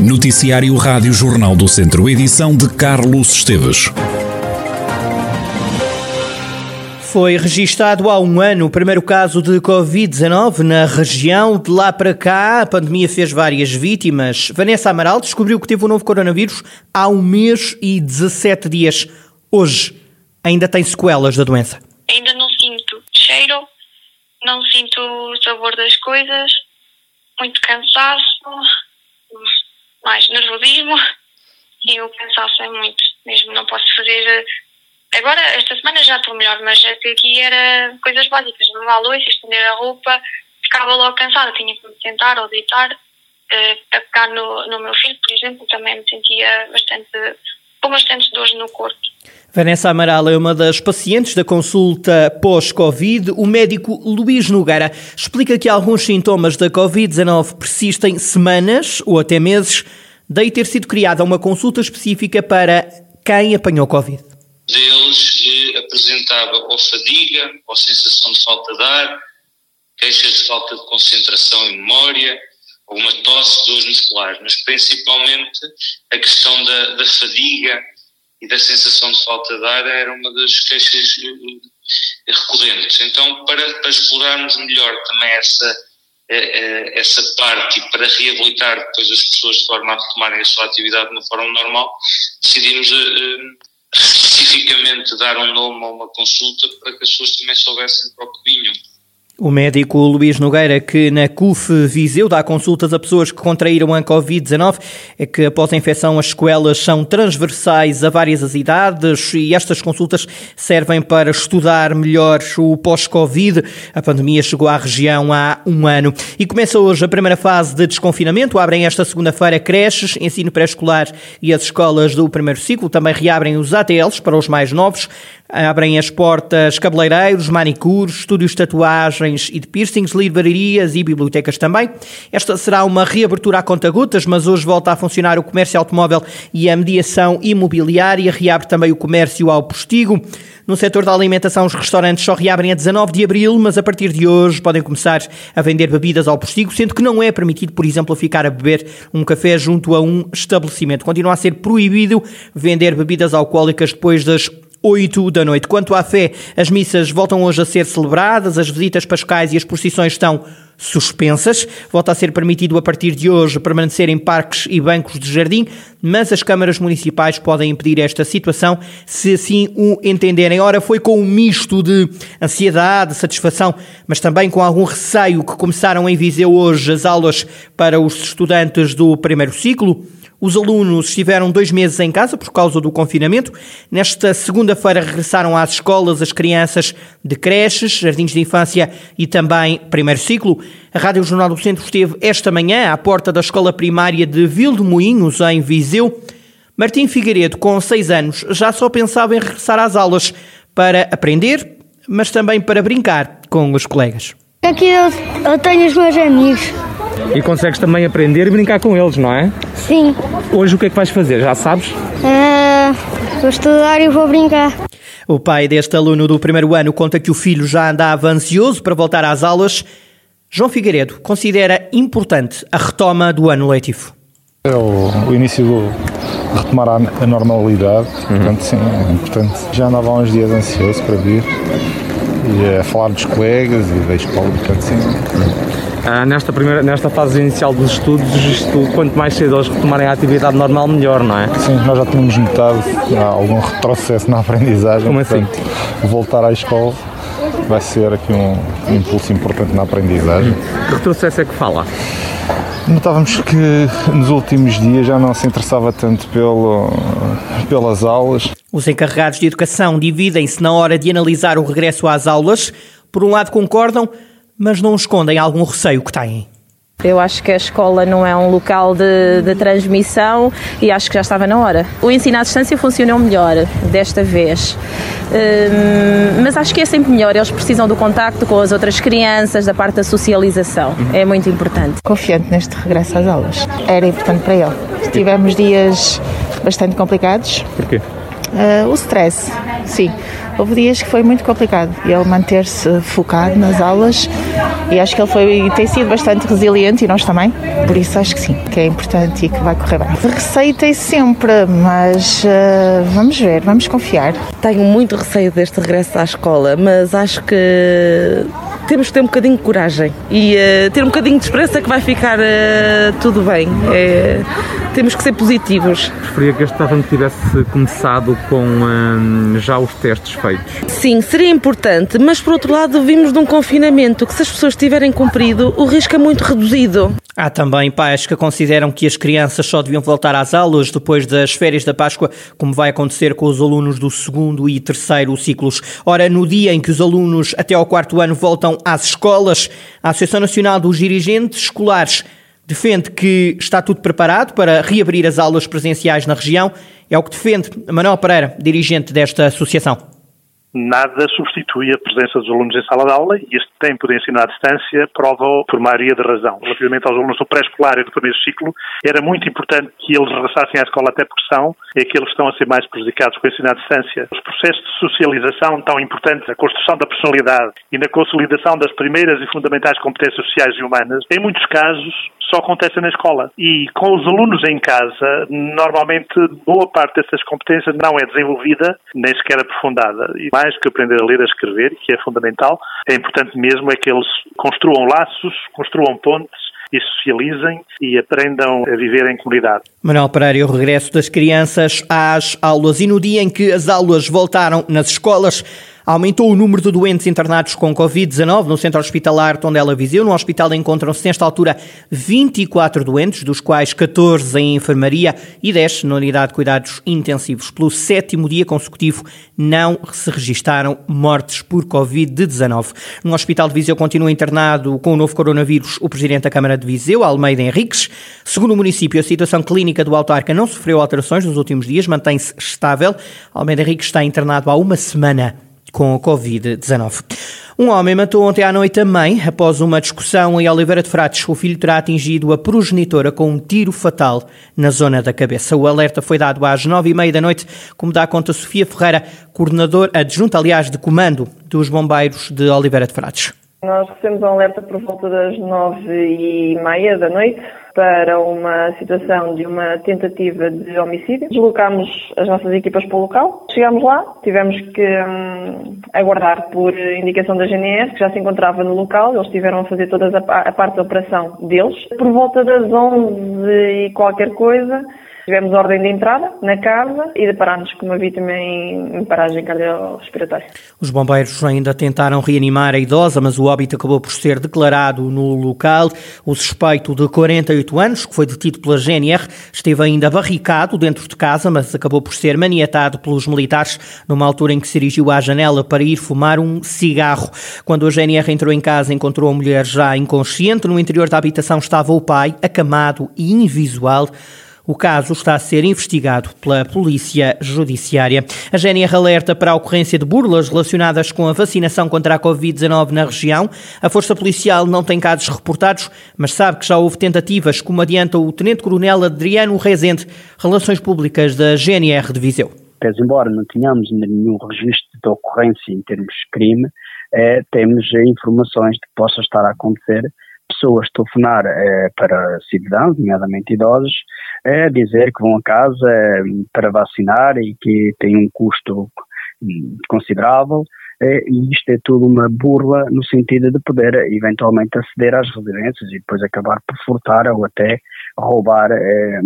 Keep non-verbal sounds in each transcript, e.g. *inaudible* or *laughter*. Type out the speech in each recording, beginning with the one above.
Noticiário Rádio Jornal do Centro, edição de Carlos Esteves. Foi registado há um ano o primeiro caso de Covid-19 na região. De lá para cá, a pandemia fez várias vítimas. Vanessa Amaral descobriu que teve o um novo coronavírus há um mês e 17 dias. Hoje, ainda tem sequelas da doença. Ainda não sinto cheiro, não sinto o sabor das coisas, muito cansaço, mais nervosismo e o cansaço é muito. Mesmo não posso fazer Agora, esta semana já estou melhor, mas até aqui era coisas básicas. Lavar a louça, estender a roupa, ficava logo cansada. Tinha que me sentar ou deitar. Uh, a pegar no, no meu filho, por exemplo, também me sentia bastante, com bastantes dores no corpo. Vanessa Amaral é uma das pacientes da consulta pós-Covid. O médico Luís Nogueira explica que alguns sintomas da Covid-19 persistem semanas ou até meses, daí ter sido criada uma consulta específica para quem apanhou Covid deles eh, apresentava ou fadiga, ou sensação de falta de ar, queixas de falta de concentração e memória, alguma tosse, dores musculares, mas principalmente a questão da, da fadiga e da sensação de falta de ar era uma das queixas eh, recorrentes. Então, para, para explorarmos melhor também essa, eh, essa parte e para reabilitar depois as pessoas de forma a retomarem a sua atividade de uma forma normal, decidimos especificamente dar um nome a uma consulta para que as pessoas também soubessem para o que vinham. O médico Luís Nogueira, que na CUF Viseu dá consultas a pessoas que contraíram a Covid-19, é que após a infecção as sequelas são transversais a várias idades e estas consultas servem para estudar melhor o pós-Covid. A pandemia chegou à região há um ano e começa hoje a primeira fase de desconfinamento. Abrem esta segunda-feira creches, ensino pré-escolar e as escolas do primeiro ciclo. Também reabrem os ATLs para os mais novos. Abrem as portas cabeleireiros, manicures, estúdios de tatuagens e de piercings, livrarias e bibliotecas também. Esta será uma reabertura a conta-gotas, mas hoje volta a funcionar o comércio automóvel e a mediação imobiliária. Reabre também o comércio ao postigo. No setor da alimentação, os restaurantes só reabrem a 19 de abril, mas a partir de hoje podem começar a vender bebidas ao postigo, sendo que não é permitido, por exemplo, ficar a beber um café junto a um estabelecimento. Continua a ser proibido vender bebidas alcoólicas depois das 8 da noite. Quanto à fé, as missas voltam hoje a ser celebradas, as visitas pascais e as procissões estão suspensas. Volta a ser permitido a partir de hoje permanecer em parques e bancos de jardim, mas as câmaras municipais podem impedir esta situação se assim o entenderem. Ora, foi com um misto de ansiedade, satisfação, mas também com algum receio que começaram em Viseu hoje as aulas para os estudantes do primeiro ciclo. Os alunos estiveram dois meses em casa por causa do confinamento. Nesta segunda-feira regressaram às escolas as crianças de creches, jardins de infância e também primeiro ciclo. A Rádio Jornal do Centro esteve esta manhã à porta da escola primária de Vildemoinhos, em Viseu. Martim Figueiredo, com seis anos, já só pensava em regressar às aulas para aprender, mas também para brincar com os colegas. Aqui eu, eu tenho os meus amigos. E consegues também aprender e brincar com eles, não é? Sim. Hoje o que é que vais fazer? Já sabes? Uh, vou estudar e vou brincar. O pai deste aluno do primeiro ano conta que o filho já andava ansioso para voltar às aulas. João Figueiredo considera importante a retoma do ano letivo. É o, o início do retomar a, a normalidade, uhum. portanto sim, é importante. Já andava há uns dias ansioso para vir e a falar dos colegas e da escola, portanto sim. Uhum. Ah, nesta, primeira, nesta fase inicial dos estudos, isto, quanto mais cedo eles retomarem a atividade normal, melhor, não é? Sim, nós já tínhamos notado algum retrocesso na *laughs* aprendizagem. Como assim? Voltar à escola vai ser aqui um, um impulso importante na aprendizagem. Que retrocesso é que fala? Notávamos que nos últimos dias já não se interessava tanto pelo, pelas aulas. Os encarregados de educação dividem-se na hora de analisar o regresso às aulas. Por um lado, concordam mas não escondem algum receio que têm. Eu acho que a escola não é um local de, de, transmissão e acho que já estava na hora. O ensino à distância funcionou melhor desta vez, hum, mas acho que é sempre melhor. Eles precisam do contacto com as outras crianças, da parte da socialização. É muito importante. Confiante neste regresso às aulas. Era importante para ele. Tivemos dias bastante complicados. Porquê? Uh, o stress, sim Houve dias que foi muito complicado ele manter-se focado nas aulas e acho que ele foi, tem sido bastante resiliente e nós também, por isso acho que sim, que é importante e que vai correr bem. Receio tem sempre, mas uh, vamos ver, vamos confiar. Tenho muito receio deste regresso à escola, mas acho que temos que ter um bocadinho de coragem e uh, ter um bocadinho de esperança que vai ficar uh, tudo bem. É, temos que ser positivos. Preferia que este ano tivesse começado com hum, já os testes feitos. Sim, seria importante, mas por outro lado vimos de um confinamento que se as pessoas tiverem cumprido, o risco é muito reduzido. Há também pais que consideram que as crianças só deviam voltar às aulas depois das férias da Páscoa, como vai acontecer com os alunos do segundo e terceiro ciclos. Ora, no dia em que os alunos até ao quarto ano voltam às escolas, a Associação Nacional dos Dirigentes Escolares defende que está tudo preparado para reabrir as aulas presenciais na região. É o que defende Manuel Pereira, dirigente desta associação nada substitui a presença dos alunos em sala de aula e este tempo de ensino à distância prova por maioria de razão. Relativamente aos alunos do pré-escolar e do primeiro ciclo, era muito importante que eles regressassem à escola até porque são aqueles que estão a ser mais prejudicados com o ensino à distância. Os processos de socialização tão importantes, a construção da personalidade e na consolidação das primeiras e fundamentais competências sociais e humanas, em muitos casos só acontece na escola. E com os alunos em casa, normalmente boa parte dessas competências não é desenvolvida, nem sequer aprofundada. E mais que aprender a ler a escrever, que é fundamental, é importante mesmo é que eles construam laços, construam pontes e socializem e aprendam a viver em comunidade. Manuel Pereira, o regresso das crianças às aulas e no dia em que as aulas voltaram nas escolas, Aumentou o número de doentes internados com Covid-19 no centro hospitalar Tondela Viseu. No hospital encontram-se, nesta altura, 24 doentes, dos quais 14 em enfermaria e 10 na unidade de cuidados intensivos. Pelo sétimo dia consecutivo, não se registaram mortes por Covid-19. No hospital de Viseu continua internado com o novo coronavírus o presidente da Câmara de Viseu, Almeida Henriques. Segundo o município, a situação clínica do autarca não sofreu alterações nos últimos dias, mantém-se estável. Almeida Henriques está internado há uma semana com a Covid-19. Um homem matou ontem à noite a mãe após uma discussão em Oliveira de Frades. O filho terá atingido a progenitora com um tiro fatal na zona da cabeça. O alerta foi dado às nove e meia da noite, como dá conta Sofia Ferreira, coordenador adjunta, aliás, de comando dos bombeiros de Oliveira de Frades. Nós recebemos um alerta por volta das nove e meia da noite para uma situação de uma tentativa de homicídio. Deslocámos as nossas equipas para o local. Chegámos lá, tivemos que hum, aguardar por indicação da GNR, que já se encontrava no local. Eles tiveram a fazer toda a, a parte da operação deles. Por volta das onze e qualquer coisa, Tivemos ordem de entrada na casa e deparámos com uma vítima em, paragem cardiorrespiratória. Os bombeiros ainda tentaram reanimar a idosa, mas o óbito acabou por ser declarado no local. O suspeito de 48 anos, que foi detido pela GNR, esteve ainda barricado dentro de casa, mas acabou por ser maniatado pelos militares numa altura em que se dirigiu à janela para ir fumar um cigarro. Quando a GNR entrou em casa, encontrou a mulher já inconsciente. No interior da habitação estava o pai, acamado e invisual. O caso está a ser investigado pela Polícia Judiciária. A GNR alerta para a ocorrência de burlas relacionadas com a vacinação contra a Covid-19 na região. A Força Policial não tem casos reportados, mas sabe que já houve tentativas, como adianta o Tenente-Coronel Adriano Rezende, Relações Públicas da GNR de Viseu. Pese embora não tenhamos nenhum registro de ocorrência em termos de crime, é, temos informações de que possa estar a acontecer pessoas telefonar é, para cidadãos, nomeadamente idosos, é dizer que vão a casa é, para vacinar e que tem um custo hum, considerável. É, e isto é tudo uma burla no sentido de poder eventualmente aceder às residências e depois acabar por furtar ou até roubar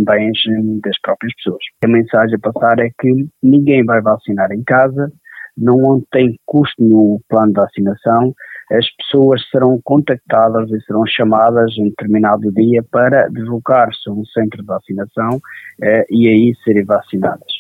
bens das próprias pessoas. A mensagem a passar é que ninguém vai vacinar em casa, não tem custo no plano de vacinação, as pessoas serão contactadas e serão chamadas em determinado dia para deslocar-se a um centro de vacinação eh, e aí serem vacinadas.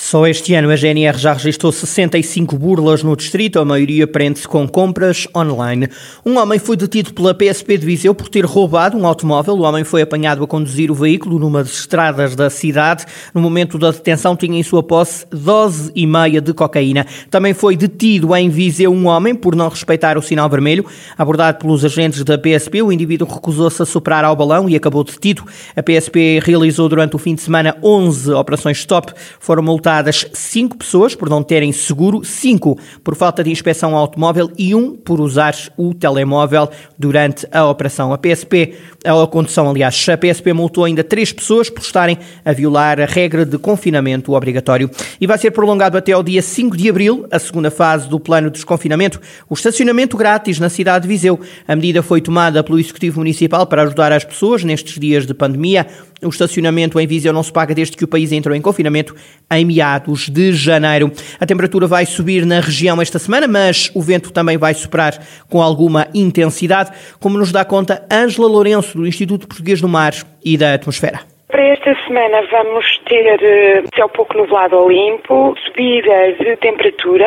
Só este ano a GNR já registrou 65 burlas no distrito, a maioria prende-se com compras online. Um homem foi detido pela PSP de Viseu por ter roubado um automóvel. O homem foi apanhado a conduzir o veículo numa das estradas da cidade. No momento da detenção tinha em sua posse dose e meia de cocaína. Também foi detido em Viseu um homem por não respeitar o sinal vermelho. Abordado pelos agentes da PSP, o indivíduo recusou-se a superar ao balão e acabou detido. A PSP realizou durante o fim de semana 11 operações stop. Foram multados multadas 5 pessoas por não terem seguro, 5 por falta de inspeção ao automóvel e 1 por usar o telemóvel durante a operação. A PSP, a condução, aliás, a PSP multou ainda 3 pessoas por estarem a violar a regra de confinamento obrigatório. E vai ser prolongado até ao dia 5 de abril, a segunda fase do plano de desconfinamento, o estacionamento grátis na cidade de Viseu. A medida foi tomada pelo Executivo Municipal para ajudar as pessoas nestes dias de pandemia. O estacionamento em Viseu não se paga desde que o país entrou em confinamento em meados de janeiro. A temperatura vai subir na região esta semana, mas o vento também vai soprar com alguma intensidade, como nos dá conta Ângela Lourenço, do Instituto Português do Mar e da Atmosfera. Para esta semana vamos ter eh, céu pouco nublado ou limpo, subida de temperatura,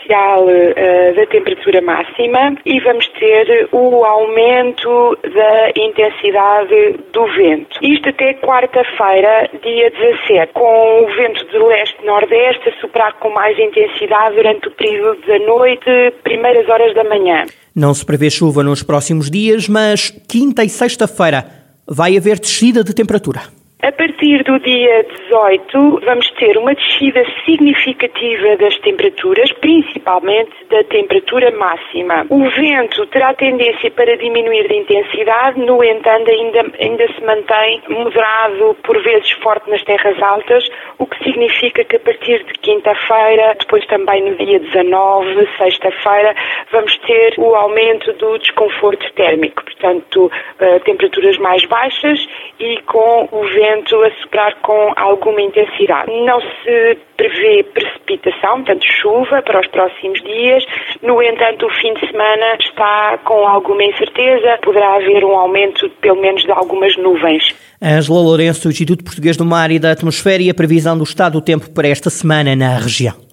especial uh, da temperatura máxima, e vamos ter o aumento da intensidade do vento. Isto até quarta-feira, dia 17, com o vento de leste-nordeste a soprar com mais intensidade durante o período da noite, primeiras horas da manhã. Não se prevê chuva nos próximos dias, mas quinta e sexta-feira vai haver descida de temperatura. A partir do dia 18, vamos ter uma descida significativa das temperaturas, principalmente da temperatura máxima. O vento terá tendência para diminuir de intensidade, no entanto, ainda, ainda se mantém moderado, por vezes forte nas terras altas, o que significa que a partir de quinta-feira, depois também no dia 19, sexta-feira, vamos ter o aumento do desconforto térmico, portanto, uh, temperaturas mais baixas e com o vento a soprar com alguma intensidade. Não se prevê precipitação, portanto, chuva para os próximos dias. No entanto, o fim de semana está com alguma incerteza, poderá haver um aumento, pelo menos, de algumas nuvens. Ângela Lourenço, do Instituto Português do Mar e da Atmosfera e a previsão do estado do tempo para esta semana na região.